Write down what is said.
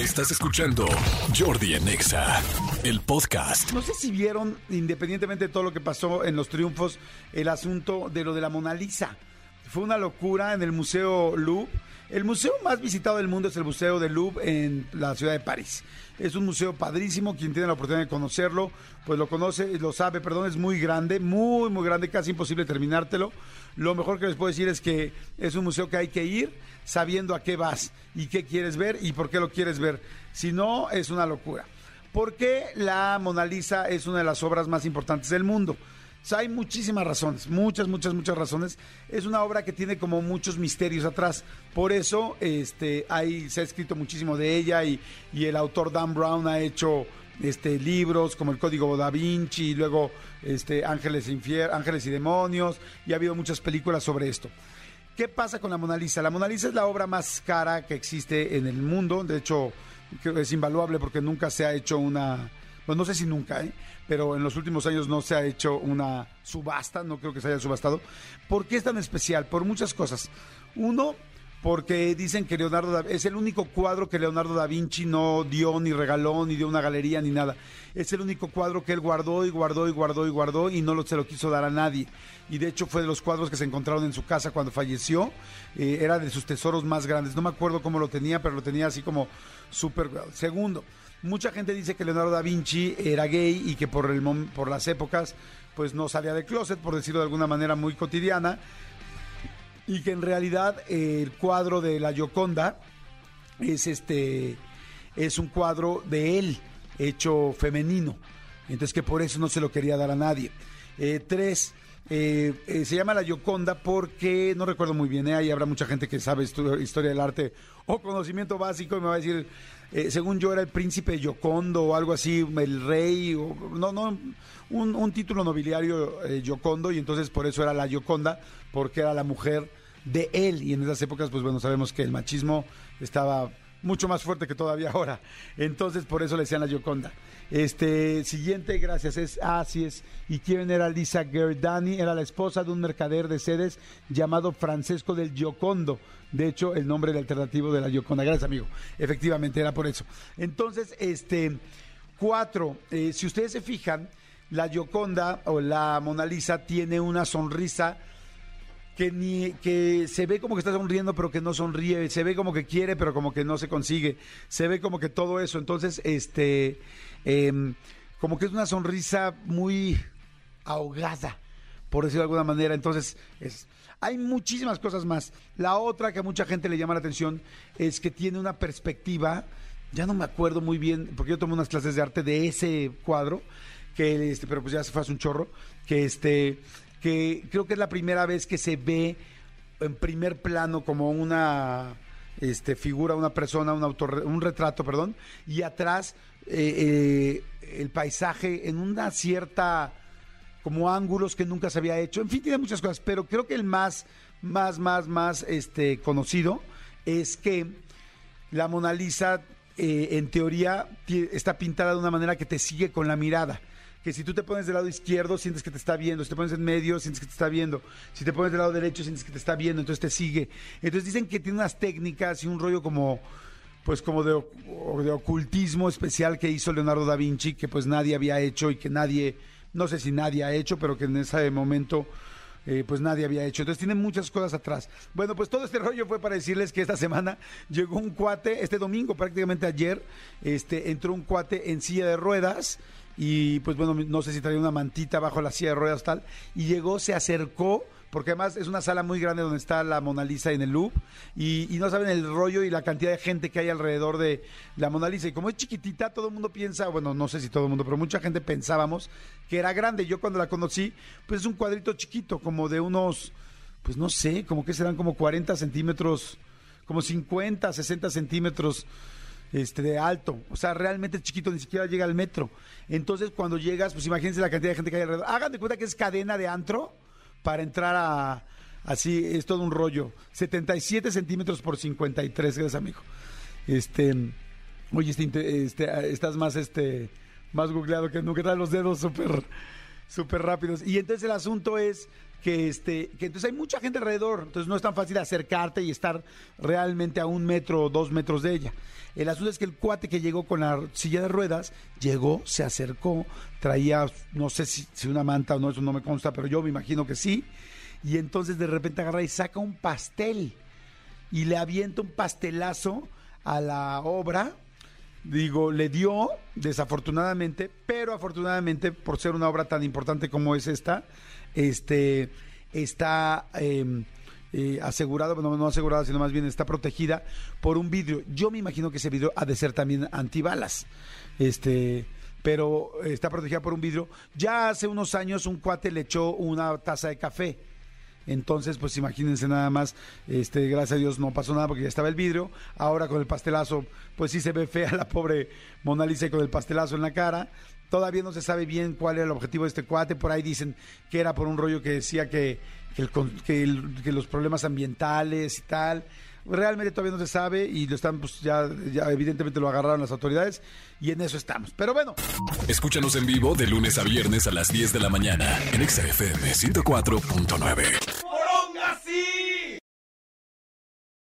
Estás escuchando Jordi Anexa, el podcast. No sé si vieron, independientemente de todo lo que pasó en los triunfos, el asunto de lo de la Mona Lisa. Fue una locura en el Museo Louvre. El museo más visitado del mundo es el Museo del Louvre en la ciudad de París. Es un museo padrísimo, quien tiene la oportunidad de conocerlo, pues lo conoce, lo sabe, perdón, es muy grande, muy, muy grande, casi imposible terminártelo. Lo mejor que les puedo decir es que es un museo que hay que ir sabiendo a qué vas y qué quieres ver y por qué lo quieres ver. Si no, es una locura. ¿Por qué la Mona Lisa es una de las obras más importantes del mundo? O sea, hay muchísimas razones, muchas, muchas, muchas razones. Es una obra que tiene como muchos misterios atrás. Por eso este, hay, se ha escrito muchísimo de ella y, y el autor Dan Brown ha hecho este, libros como el Código da Vinci y luego este, Ángeles, Infier Ángeles y Demonios y ha habido muchas películas sobre esto. ¿Qué pasa con la Mona Lisa? La Mona Lisa es la obra más cara que existe en el mundo. De hecho, es invaluable porque nunca se ha hecho una... Pues no sé si nunca, ¿eh? pero en los últimos años no se ha hecho una subasta, no creo que se haya subastado. ¿Por qué es tan especial? Por muchas cosas. Uno, porque dicen que Leonardo da, es el único cuadro que Leonardo da Vinci no dio ni regaló ni dio una galería ni nada. Es el único cuadro que él guardó y guardó y guardó y guardó y no se lo quiso dar a nadie. Y de hecho fue de los cuadros que se encontraron en su casa cuando falleció. Eh, era de sus tesoros más grandes. No me acuerdo cómo lo tenía, pero lo tenía así como súper... Segundo, mucha gente dice que Leonardo da Vinci era gay y que por, el, por las épocas pues no salía de closet, por decirlo de alguna manera muy cotidiana y que en realidad eh, el cuadro de la Gioconda es este es un cuadro de él hecho femenino. Entonces que por eso no se lo quería dar a nadie. Eh, tres eh, se llama la Gioconda porque no recuerdo muy bien ahí habrá mucha gente que sabe historia del arte o conocimiento básico y me va a decir según yo era el príncipe Giocondo o algo así el rey o, no no un, un título nobiliario Giocondo y entonces por eso era la Gioconda porque era la mujer de él. Y en esas épocas, pues bueno, sabemos que el machismo estaba mucho más fuerte que todavía ahora. Entonces, por eso le decían la Gioconda. Este, siguiente, gracias, es, así es. ¿Y quién era Lisa Gerdani? Era la esposa de un mercader de sedes llamado Francesco del Giocondo. De hecho, el nombre del alternativo de la Gioconda. Gracias, amigo. Efectivamente, era por eso. Entonces, este, cuatro, eh, si ustedes se fijan, la Gioconda o la Mona Lisa tiene una sonrisa que ni que se ve como que está sonriendo pero que no sonríe, se ve como que quiere pero como que no se consigue, se ve como que todo eso, entonces este em, como que es una sonrisa muy ahogada, por decirlo de alguna manera, entonces es hay muchísimas cosas más. La otra que a mucha gente le llama la atención es que tiene una perspectiva, ya no me acuerdo muy bien, porque yo tomé unas clases de arte de ese cuadro, que este, pero pues ya se fue hace un chorro, que este que creo que es la primera vez que se ve en primer plano como una este, figura, una persona, un, autor, un retrato, perdón, y atrás eh, eh, el paisaje en una cierta como ángulos que nunca se había hecho. En fin, tiene muchas cosas, pero creo que el más, más, más, más este, conocido es que la Mona Lisa, eh, en teoría, está pintada de una manera que te sigue con la mirada que si tú te pones del lado izquierdo, sientes que te está viendo. Si te pones en medio, sientes que te está viendo. Si te pones del lado derecho, sientes que te está viendo. Entonces te sigue. Entonces dicen que tiene unas técnicas y un rollo como, pues como de, de ocultismo especial que hizo Leonardo da Vinci, que pues nadie había hecho y que nadie, no sé si nadie ha hecho, pero que en ese momento... Eh, pues nadie había hecho. Entonces tiene muchas cosas atrás. Bueno, pues todo este rollo fue para decirles que esta semana llegó un cuate, este domingo prácticamente ayer, este, entró un cuate en silla de ruedas y pues bueno, no sé si traía una mantita bajo la silla de ruedas tal, y llegó, se acercó, porque además es una sala muy grande donde está la Mona Lisa en el Louvre, y, no saben el rollo y la cantidad de gente que hay alrededor de la Mona Lisa, y como es chiquitita, todo el mundo piensa, bueno, no sé si todo el mundo, pero mucha gente pensábamos que era grande, yo cuando la conocí, pues es un cuadrito chiquito, como de unos, pues no sé, como que serán como 40 centímetros, como 50, 60 centímetros este, de alto, o sea, realmente chiquito, ni siquiera llega al metro. Entonces, cuando llegas, pues imagínense la cantidad de gente que hay alrededor. Hagan de cuenta que es cadena de antro para entrar a, así, es todo un rollo. 77 centímetros por 53, gracias, amigo. Este, oye, este, este, estás más, este, más googleado que nunca, trae los dedos súper súper rápidos. Y entonces el asunto es que este que entonces hay mucha gente alrededor, entonces no es tan fácil acercarte y estar realmente a un metro o dos metros de ella. El asunto es que el cuate que llegó con la silla de ruedas, llegó, se acercó, traía, no sé si, si una manta o no, eso no me consta, pero yo me imagino que sí. Y entonces de repente agarra y saca un pastel y le avienta un pastelazo a la obra. Digo, le dio, desafortunadamente, pero afortunadamente, por ser una obra tan importante como es esta, este, está eh, eh, asegurado, bueno, no asegurada, sino más bien está protegida por un vidrio. Yo me imagino que ese vidrio ha de ser también antibalas. Este, pero está protegida por un vidrio. Ya hace unos años un cuate le echó una taza de café. Entonces, pues imagínense nada más, este, gracias a Dios no pasó nada porque ya estaba el vidrio. Ahora con el pastelazo, pues sí se ve fea la pobre Mona Lisa con el pastelazo en la cara. Todavía no se sabe bien cuál era el objetivo de este cuate. Por ahí dicen que era por un rollo que decía que, que, los problemas ambientales y tal. Realmente todavía no se sabe y lo están, pues ya, ya evidentemente lo agarraron las autoridades y en eso estamos. Pero bueno. Escúchanos en vivo de lunes a viernes a las 10 de la mañana en XFM 104.9.